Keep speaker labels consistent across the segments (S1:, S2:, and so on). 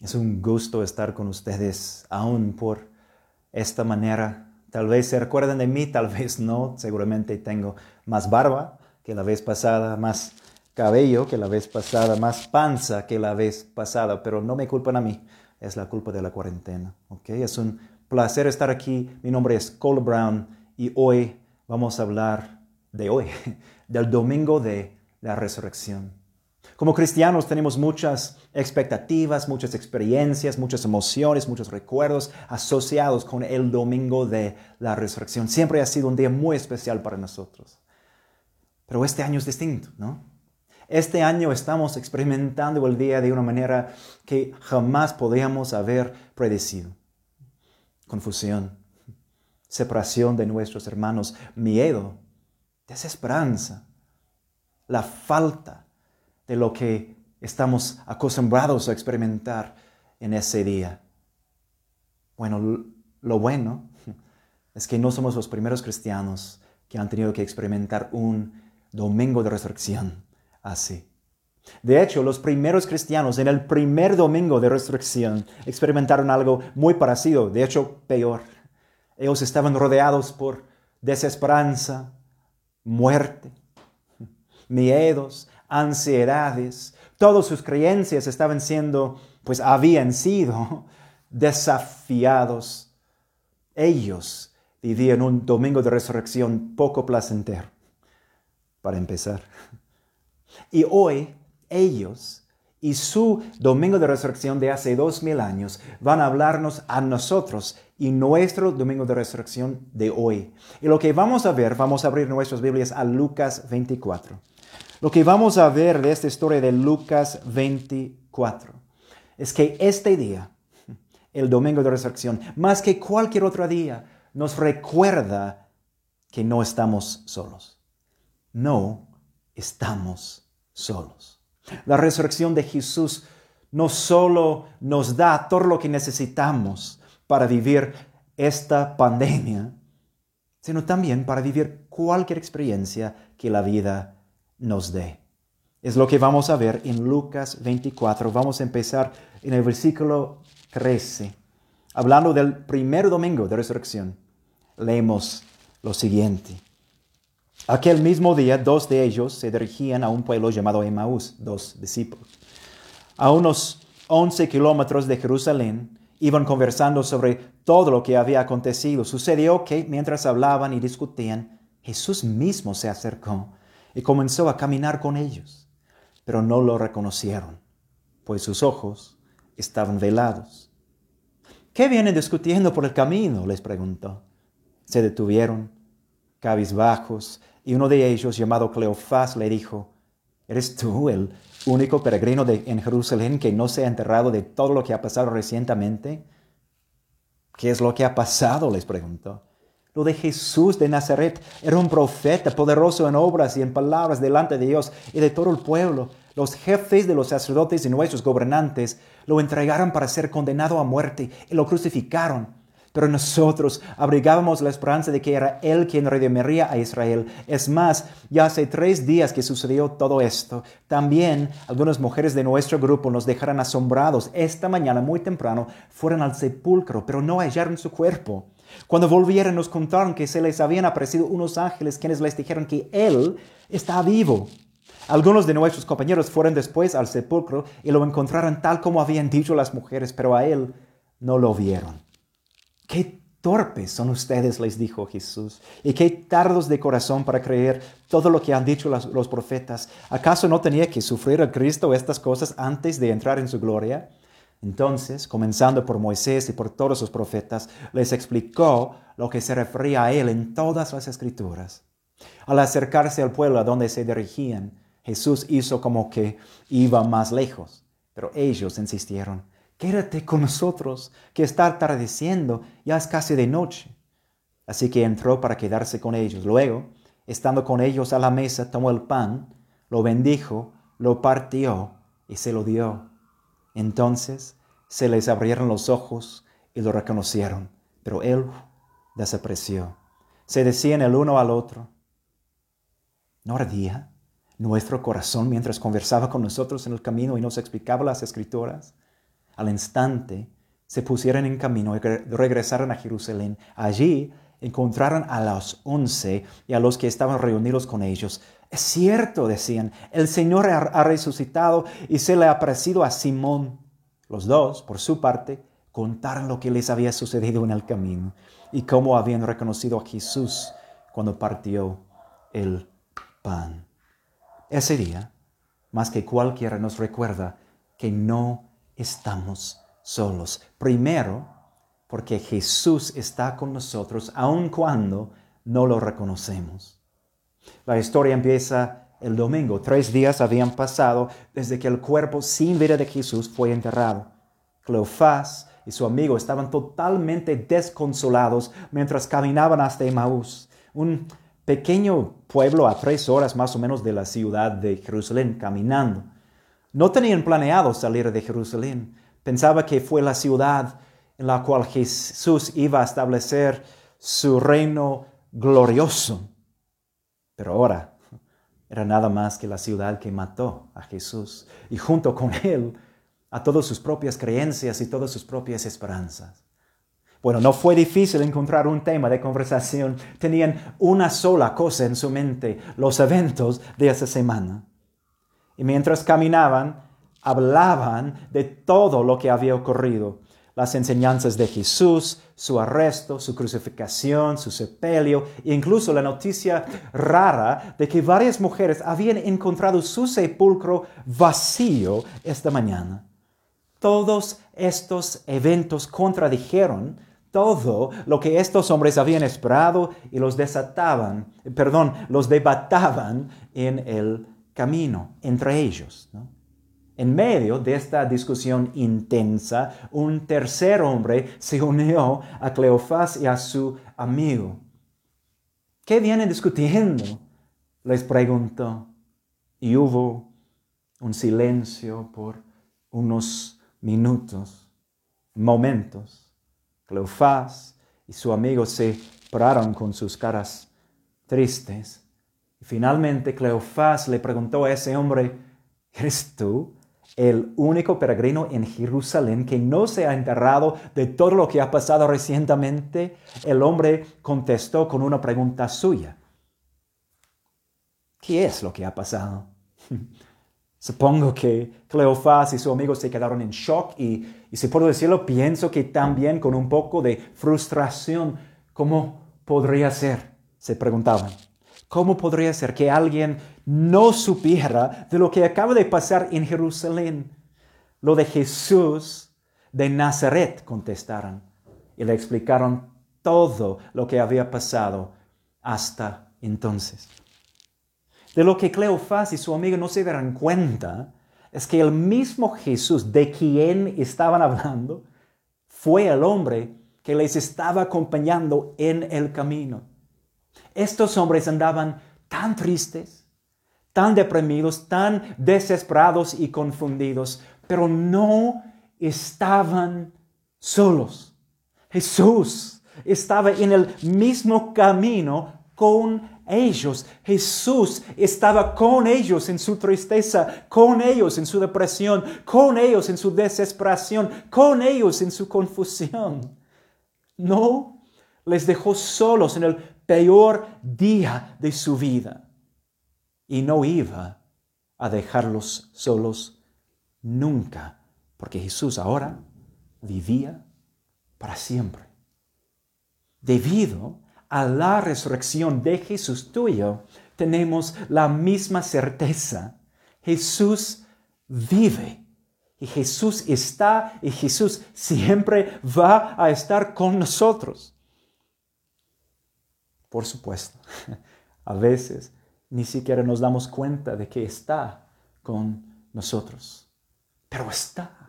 S1: Es un gusto estar con ustedes aún por esta manera. Tal vez se recuerden de mí, tal vez no. Seguramente tengo más barba que la vez pasada, más cabello que la vez pasada, más panza que la vez pasada, pero no me culpan a mí, es la culpa de la cuarentena. ¿okay? Es un placer estar aquí. Mi nombre es Cole Brown y hoy vamos a hablar de hoy, del domingo de la resurrección. Como cristianos tenemos muchas expectativas, muchas experiencias, muchas emociones, muchos recuerdos asociados con el domingo de la resurrección. Siempre ha sido un día muy especial para nosotros. Pero este año es distinto, ¿no? Este año estamos experimentando el día de una manera que jamás podíamos haber predecido. Confusión, separación de nuestros hermanos, miedo, desesperanza, la falta de lo que estamos acostumbrados a experimentar en ese día. Bueno, lo bueno es que no somos los primeros cristianos que han tenido que experimentar un domingo de resurrección así. De hecho, los primeros cristianos en el primer domingo de resurrección experimentaron algo muy parecido, de hecho peor. Ellos estaban rodeados por desesperanza, muerte, miedos, ansiedades, todas sus creencias estaban siendo, pues habían sido desafiados. Ellos vivían un domingo de resurrección poco placentero, para empezar. Y hoy ellos y su domingo de resurrección de hace dos mil años van a hablarnos a nosotros y nuestro domingo de resurrección de hoy. Y lo que vamos a ver, vamos a abrir nuestras Biblias a Lucas 24. Lo que vamos a ver de esta historia de Lucas 24 es que este día, el domingo de resurrección, más que cualquier otro día, nos recuerda que no estamos solos. No estamos solos. La resurrección de Jesús no solo nos da todo lo que necesitamos para vivir esta pandemia, sino también para vivir cualquier experiencia que la vida nos dé. Es lo que vamos a ver en Lucas 24. Vamos a empezar en el versículo 13. Hablando del primer domingo de resurrección, leemos lo siguiente. Aquel mismo día, dos de ellos se dirigían a un pueblo llamado Emmaús, dos discípulos. A unos 11 kilómetros de Jerusalén, iban conversando sobre todo lo que había acontecido. Sucedió que mientras hablaban y discutían, Jesús mismo se acercó y comenzó a caminar con ellos, pero no lo reconocieron, pues sus ojos estaban velados. ¿Qué vienen discutiendo por el camino? les preguntó. Se detuvieron, cabizbajos, y uno de ellos, llamado Cleofás, le dijo, ¿eres tú el único peregrino de, en Jerusalén que no se ha enterrado de todo lo que ha pasado recientemente? ¿Qué es lo que ha pasado? les preguntó. Lo de Jesús de Nazaret era un profeta poderoso en obras y en palabras delante de Dios y de todo el pueblo. Los jefes de los sacerdotes y nuestros gobernantes lo entregaron para ser condenado a muerte y lo crucificaron. Pero nosotros abrigábamos la esperanza de que era Él quien redimiría a Israel. Es más, ya hace tres días que sucedió todo esto. También algunas mujeres de nuestro grupo nos dejaron asombrados. Esta mañana, muy temprano, fueron al sepulcro, pero no hallaron su cuerpo. Cuando volvieron nos contaron que se les habían aparecido unos ángeles quienes les dijeron que Él está vivo. Algunos de nuestros compañeros fueron después al sepulcro y lo encontraron tal como habían dicho las mujeres, pero a Él no lo vieron. Qué torpes son ustedes, les dijo Jesús, y qué tardos de corazón para creer todo lo que han dicho los, profetas. ¿Acaso no tenía que sufrir a Cristo estas cosas antes de entrar en su gloria? Entonces, comenzando por Moisés y por todos los profetas, les explicó lo que se refería a él en todas las escrituras. Al acercarse al pueblo a donde se dirigían, Jesús hizo como que iba más lejos, pero ellos insistieron, quédate con nosotros, que está atardeciendo, ya es casi de noche. Así que entró para quedarse con ellos. Luego, estando con ellos a la mesa, tomó el pan, lo bendijo, lo partió y se lo dio. Entonces se les abrieron los ojos y lo reconocieron, pero él desapareció. Se decían el uno al otro, ¿no ardía nuestro corazón mientras conversaba con nosotros en el camino y nos explicaba las escrituras? Al instante se pusieron en camino y regresaron a Jerusalén. Allí encontraron a los once y a los que estaban reunidos con ellos. Es cierto, decían, el Señor ha resucitado y se le ha aparecido a Simón. Los dos, por su parte, contaron lo que les había sucedido en el camino y cómo habían reconocido a Jesús cuando partió el pan. Ese día, más que cualquiera, nos recuerda que no estamos solos. Primero, porque Jesús está con nosotros aun cuando no lo reconocemos. La historia empieza el domingo. Tres días habían pasado desde que el cuerpo sin vida de Jesús fue enterrado. Cleofás y su amigo estaban totalmente desconsolados mientras caminaban hasta Emaús, un pequeño pueblo a tres horas más o menos de la ciudad de Jerusalén, caminando. No tenían planeado salir de Jerusalén. Pensaba que fue la ciudad en la cual Jesús iba a establecer su reino glorioso. Pero ahora era nada más que la ciudad que mató a Jesús y junto con él a todas sus propias creencias y todas sus propias esperanzas. Bueno, no fue difícil encontrar un tema de conversación. Tenían una sola cosa en su mente, los eventos de esa semana. Y mientras caminaban, hablaban de todo lo que había ocurrido las enseñanzas de Jesús, su arresto, su crucificación, su sepelio e incluso la noticia rara de que varias mujeres habían encontrado su sepulcro vacío esta mañana. Todos estos eventos contradijeron todo lo que estos hombres habían esperado y los desataban, perdón, los debataban en el camino entre ellos. ¿no? En medio de esta discusión intensa, un tercer hombre se unió a Cleofás y a su amigo. ¿Qué vienen discutiendo? Les preguntó. Y hubo un silencio por unos minutos, momentos. Cleofás y su amigo se pararon con sus caras tristes. Y finalmente Cleofás le preguntó a ese hombre, ¿eres tú el único peregrino en Jerusalén que no se ha enterrado de todo lo que ha pasado recientemente, el hombre contestó con una pregunta suya. ¿Qué es lo que ha pasado? Supongo que Cleofás y su amigo se quedaron en shock y, y si puedo decirlo, pienso que también con un poco de frustración. ¿Cómo podría ser? Se preguntaban. ¿Cómo podría ser que alguien no supiera de lo que acaba de pasar en Jerusalén? Lo de Jesús de Nazaret, contestaron, y le explicaron todo lo que había pasado hasta entonces. De lo que Cleofás y su amigo no se darán cuenta es que el mismo Jesús de quien estaban hablando fue el hombre que les estaba acompañando en el camino. Estos hombres andaban tan tristes, tan deprimidos, tan desesperados y confundidos, pero no estaban solos. Jesús estaba en el mismo camino con ellos. Jesús estaba con ellos en su tristeza, con ellos en su depresión, con ellos en su desesperación, con ellos en su confusión. No les dejó solos en el peor día de su vida. Y no iba a dejarlos solos nunca, porque Jesús ahora vivía para siempre. Debido a la resurrección de Jesús tuyo, tenemos la misma certeza. Jesús vive. Y Jesús está y Jesús siempre va a estar con nosotros. Por supuesto, a veces ni siquiera nos damos cuenta de que está con nosotros, pero está.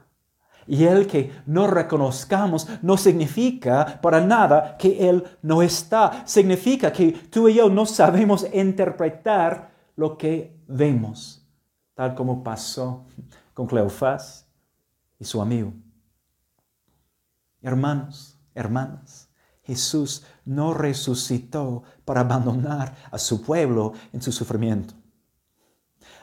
S1: Y el que no reconozcamos no significa para nada que Él no está. Significa que tú y yo no sabemos interpretar lo que vemos, tal como pasó con Cleofás y su amigo. Hermanos, hermanas, Jesús no resucitó para abandonar a su pueblo en su sufrimiento.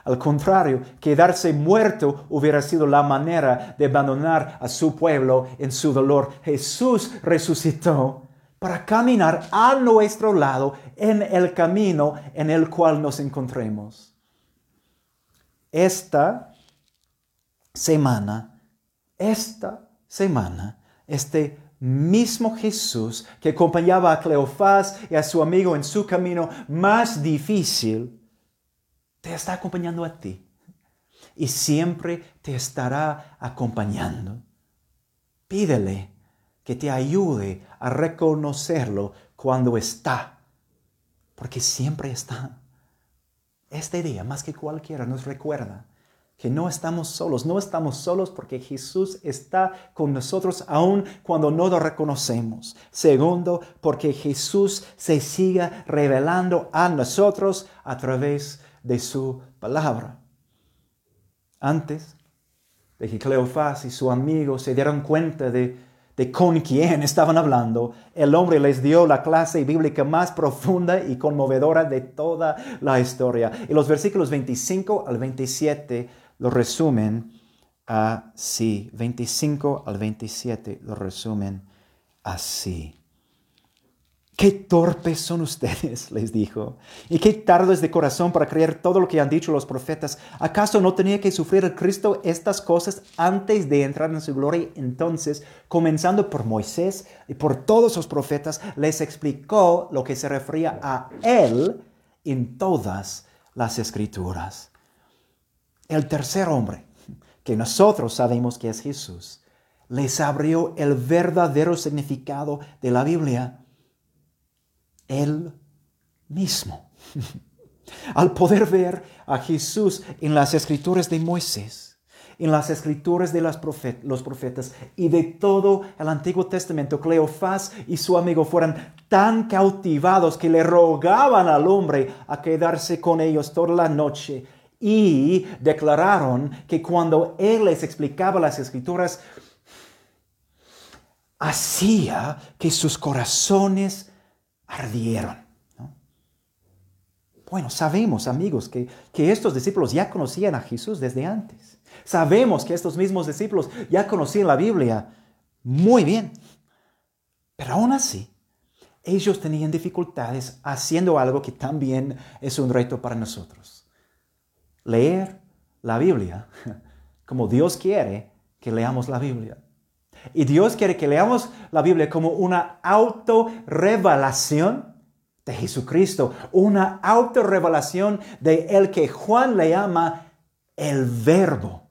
S1: Al contrario, quedarse muerto hubiera sido la manera de abandonar a su pueblo en su dolor. Jesús resucitó para caminar a nuestro lado en el camino en el cual nos encontremos. Esta semana, esta semana, este mismo Jesús que acompañaba a Cleofás y a su amigo en su camino más difícil, te está acompañando a ti y siempre te estará acompañando. Pídele que te ayude a reconocerlo cuando está, porque siempre está. Este día, más que cualquiera, nos recuerda que no estamos solos, no estamos solos porque Jesús está con nosotros aun cuando no lo reconocemos. Segundo, porque Jesús se siga revelando a nosotros a través de su palabra. Antes de que Cleofás y su amigo se dieran cuenta de, de con quién estaban hablando, el hombre les dio la clase bíblica más profunda y conmovedora de toda la historia. Y los versículos 25 al 27 lo resumen así. 25 al 27 lo resumen así. Qué torpes son ustedes, les dijo, y qué tardos de corazón para creer todo lo que han dicho los profetas. ¿Acaso no tenía que sufrir el Cristo estas cosas antes de entrar en su gloria? Entonces, comenzando por Moisés y por todos los profetas, les explicó lo que se refería a Él en todas las escrituras. El tercer hombre, que nosotros sabemos que es Jesús, les abrió el verdadero significado de la Biblia. Él mismo. Al poder ver a Jesús en las escrituras de Moisés, en las escrituras de los profetas y de todo el Antiguo Testamento, Cleofás y su amigo fueron tan cautivados que le rogaban al hombre a quedarse con ellos toda la noche y declararon que cuando Él les explicaba las escrituras, hacía que sus corazones ardieron. Bueno, sabemos, amigos, que, que estos discípulos ya conocían a Jesús desde antes. Sabemos que estos mismos discípulos ya conocían la Biblia muy bien. Pero aún así, ellos tenían dificultades haciendo algo que también es un reto para nosotros leer la Biblia como Dios quiere que leamos la Biblia. Y Dios quiere que leamos la Biblia como una autorrevelación de Jesucristo, una autorrevelación de el que Juan le llama el verbo.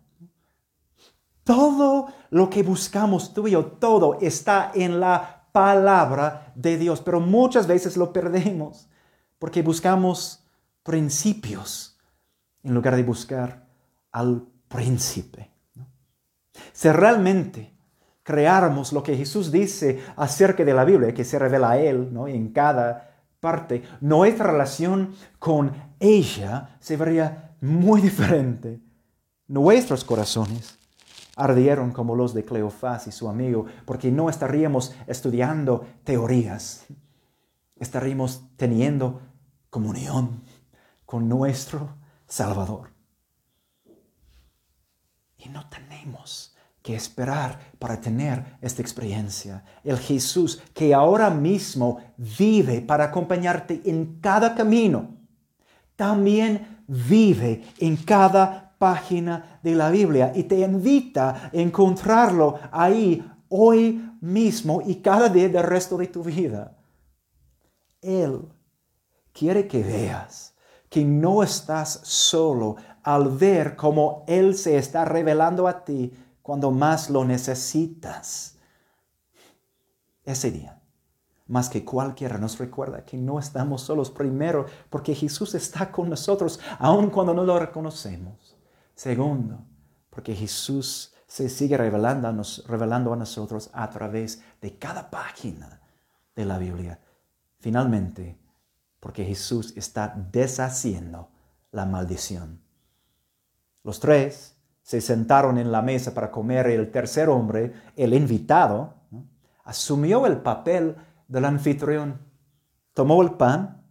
S1: Todo lo que buscamos tú y yo, todo está en la palabra de Dios, pero muchas veces lo perdemos porque buscamos principios en lugar de buscar al príncipe. Si realmente creáramos lo que Jesús dice acerca de la Biblia, que se revela a Él ¿no? en cada parte, nuestra relación con ella se vería muy diferente. Nuestros corazones ardieron como los de Cleofás y su amigo, porque no estaríamos estudiando teorías, estaríamos teniendo comunión con nuestro Salvador. Y no tenemos que esperar para tener esta experiencia. El Jesús que ahora mismo vive para acompañarte en cada camino, también vive en cada página de la Biblia y te invita a encontrarlo ahí hoy mismo y cada día del resto de tu vida. Él quiere que veas que no estás solo al ver cómo Él se está revelando a ti cuando más lo necesitas. Ese día, más que cualquiera, nos recuerda que no estamos solos primero porque Jesús está con nosotros aun cuando no lo reconocemos. Segundo, porque Jesús se sigue revelando a, revelando a nosotros a través de cada página de la Biblia. Finalmente, porque Jesús está deshaciendo la maldición. Los tres se sentaron en la mesa para comer y el tercer hombre, el invitado, asumió el papel del anfitrión. Tomó el pan,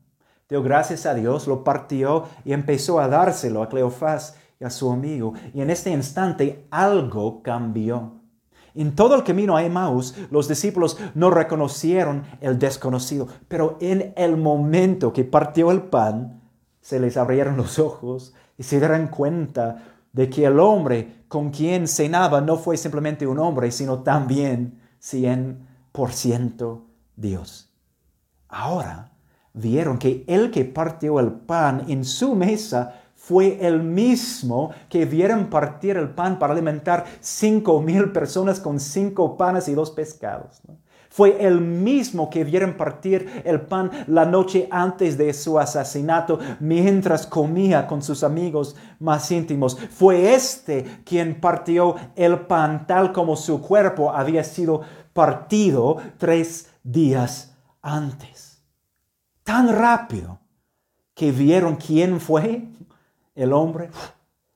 S1: dio gracias a Dios, lo partió y empezó a dárselo a Cleofás y a su amigo. Y en este instante algo cambió. En todo el camino a Emmaus, los discípulos no reconocieron el desconocido, pero en el momento que partió el pan, se les abrieron los ojos y se dieron cuenta de que el hombre con quien cenaba no fue simplemente un hombre, sino también 100% Dios. Ahora vieron que el que partió el pan en su mesa fue el mismo que vieron partir el pan para alimentar cinco mil personas con cinco panes y dos pescados. Fue el mismo que vieron partir el pan la noche antes de su asesinato mientras comía con sus amigos más íntimos. Fue este quien partió el pan tal como su cuerpo había sido partido tres días antes. Tan rápido que vieron quién fue el hombre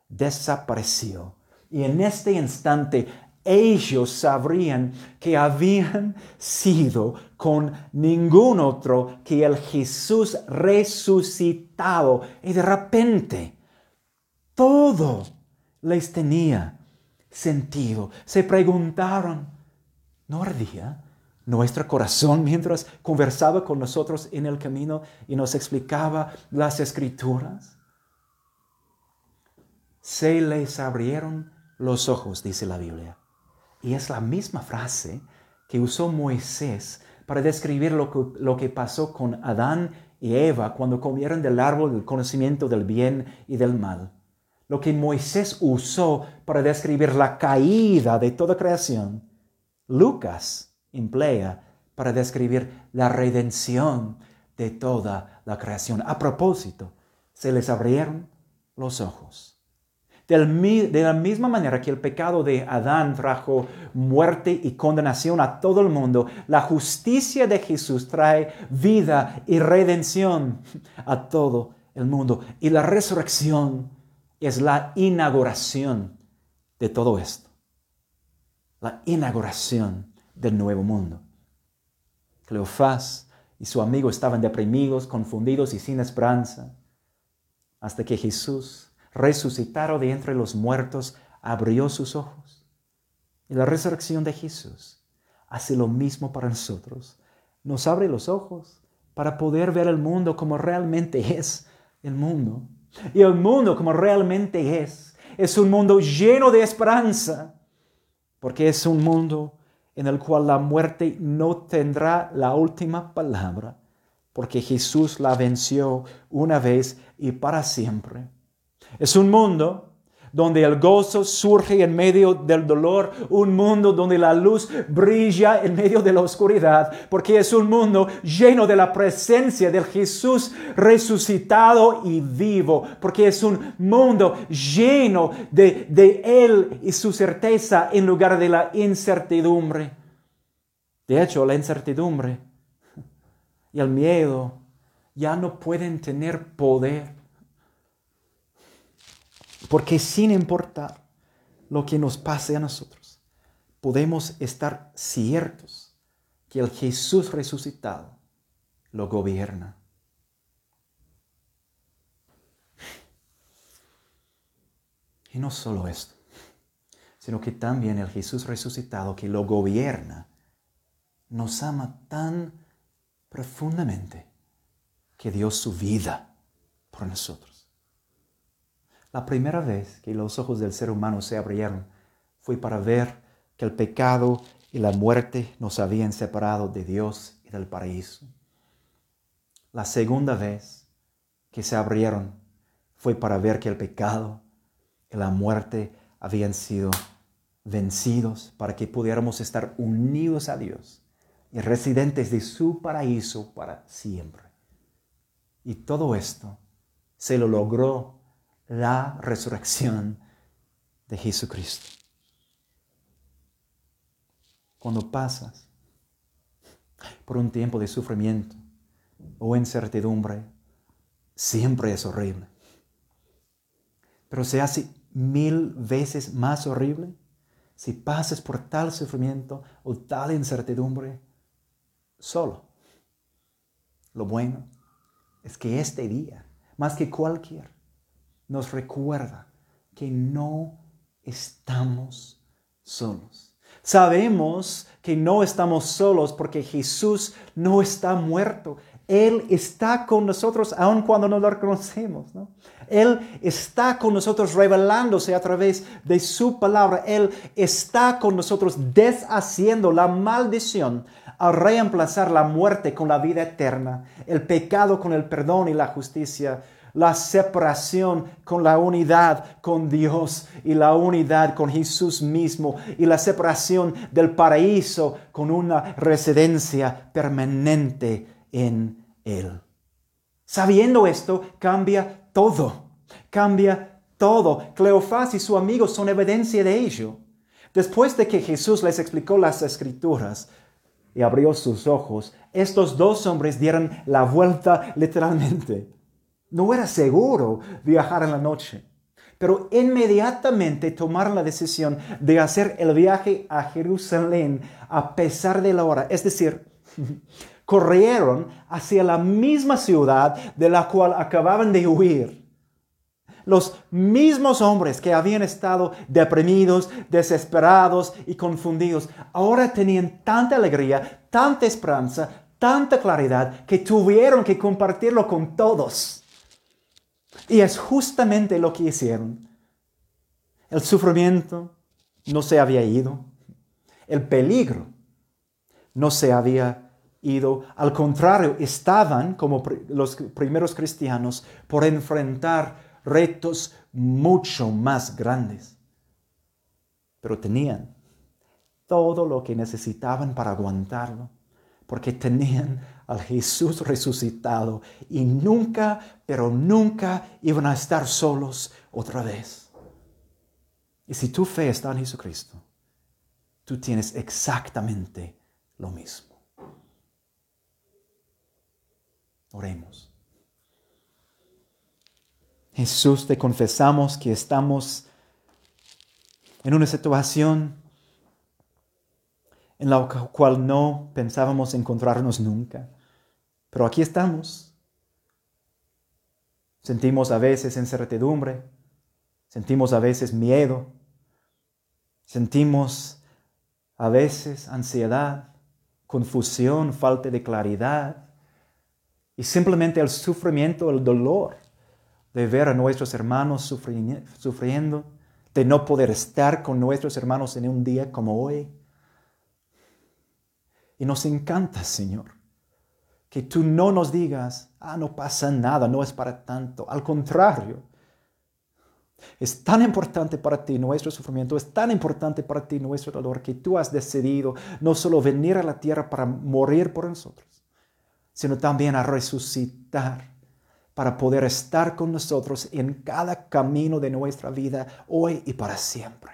S1: desapareció. Y en este instante ellos sabrían que habían sido con ningún otro que el Jesús resucitado. Y de repente todo les tenía sentido. Se preguntaron, ¿no ardía nuestro corazón mientras conversaba con nosotros en el camino y nos explicaba las escrituras? Se les abrieron los ojos, dice la Biblia. Y es la misma frase que usó Moisés para describir lo que, lo que pasó con Adán y Eva cuando comieron del árbol del conocimiento del bien y del mal. Lo que Moisés usó para describir la caída de toda creación, Lucas emplea para describir la redención de toda la creación. A propósito, se les abrieron los ojos. De la misma manera que el pecado de Adán trajo muerte y condenación a todo el mundo, la justicia de Jesús trae vida y redención a todo el mundo. Y la resurrección es la inauguración de todo esto. La inauguración del nuevo mundo. Cleofás y su amigo estaban deprimidos, confundidos y sin esperanza, hasta que Jesús resucitado de entre los muertos, abrió sus ojos. Y la resurrección de Jesús hace lo mismo para nosotros. Nos abre los ojos para poder ver el mundo como realmente es el mundo. Y el mundo como realmente es, es un mundo lleno de esperanza, porque es un mundo en el cual la muerte no tendrá la última palabra, porque Jesús la venció una vez y para siempre. Es un mundo donde el gozo surge en medio del dolor, un mundo donde la luz brilla en medio de la oscuridad, porque es un mundo lleno de la presencia del Jesús resucitado y vivo, porque es un mundo lleno de, de Él y su certeza en lugar de la incertidumbre. De hecho, la incertidumbre y el miedo ya no pueden tener poder porque sin importar lo que nos pase a nosotros, podemos estar ciertos que el Jesús resucitado lo gobierna. Y no solo esto, sino que también el Jesús resucitado que lo gobierna nos ama tan profundamente que dio su vida por nosotros. La primera vez que los ojos del ser humano se abrieron fue para ver que el pecado y la muerte nos habían separado de Dios y del paraíso. La segunda vez que se abrieron fue para ver que el pecado y la muerte habían sido vencidos para que pudiéramos estar unidos a Dios y residentes de su paraíso para siempre. Y todo esto se lo logró la resurrección de Jesucristo. Cuando pasas por un tiempo de sufrimiento o incertidumbre, siempre es horrible. Pero se hace mil veces más horrible si pasas por tal sufrimiento o tal incertidumbre solo. Lo bueno es que este día, más que cualquier, nos recuerda que no estamos solos. Sabemos que no estamos solos porque Jesús no está muerto. Él está con nosotros aun cuando no lo reconocemos. Él está con nosotros revelándose a través de su palabra. Él está con nosotros deshaciendo la maldición al reemplazar la muerte con la vida eterna, el pecado con el perdón y la justicia, la separación con la unidad con Dios y la unidad con Jesús mismo y la separación del paraíso con una residencia permanente en Él. Sabiendo esto, cambia todo, cambia todo. Cleofás y su amigo son evidencia de ello. Después de que Jesús les explicó las escrituras, y abrió sus ojos, estos dos hombres dieron la vuelta literalmente. No era seguro viajar en la noche, pero inmediatamente tomaron la decisión de hacer el viaje a Jerusalén a pesar de la hora. Es decir, corrieron hacia la misma ciudad de la cual acababan de huir los mismos hombres que habían estado deprimidos, desesperados y confundidos, ahora tenían tanta alegría, tanta esperanza, tanta claridad, que tuvieron que compartirlo con todos. Y es justamente lo que hicieron. El sufrimiento no se había ido. El peligro no se había ido. Al contrario, estaban, como los primeros cristianos, por enfrentar retos mucho más grandes. Pero tenían todo lo que necesitaban para aguantarlo, porque tenían al Jesús resucitado y nunca, pero nunca iban a estar solos otra vez. Y si tu fe está en Jesucristo, tú tienes exactamente lo mismo. Oremos. Jesús, te confesamos que estamos en una situación en la cual no pensábamos encontrarnos nunca. Pero aquí estamos. Sentimos a veces incertidumbre, sentimos a veces miedo, sentimos a veces ansiedad, confusión, falta de claridad y simplemente el sufrimiento, el dolor de ver a nuestros hermanos sufriendo, de no poder estar con nuestros hermanos en un día como hoy. Y nos encanta, Señor, que tú no nos digas, ah, no pasa nada, no es para tanto. Al contrario, es tan importante para ti nuestro sufrimiento, es tan importante para ti nuestro dolor que tú has decidido no solo venir a la tierra para morir por nosotros, sino también a resucitar para poder estar con nosotros en cada camino de nuestra vida, hoy y para siempre.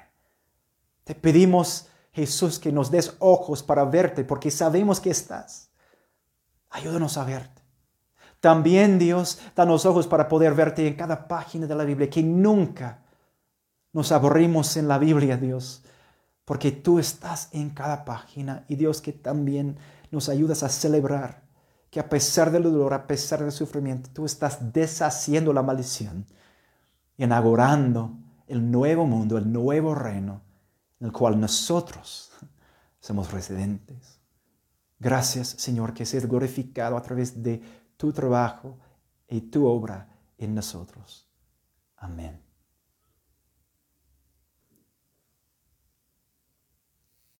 S1: Te pedimos, Jesús, que nos des ojos para verte, porque sabemos que estás. Ayúdanos a verte. También, Dios, danos ojos para poder verte en cada página de la Biblia, que nunca nos aburrimos en la Biblia, Dios, porque tú estás en cada página y Dios que también nos ayudas a celebrar que a pesar del dolor, a pesar del sufrimiento, tú estás deshaciendo la maldición y inaugurando el nuevo mundo, el nuevo reino en el cual nosotros somos residentes. Gracias, Señor, que seas glorificado a través de tu trabajo y tu obra en nosotros. Amén.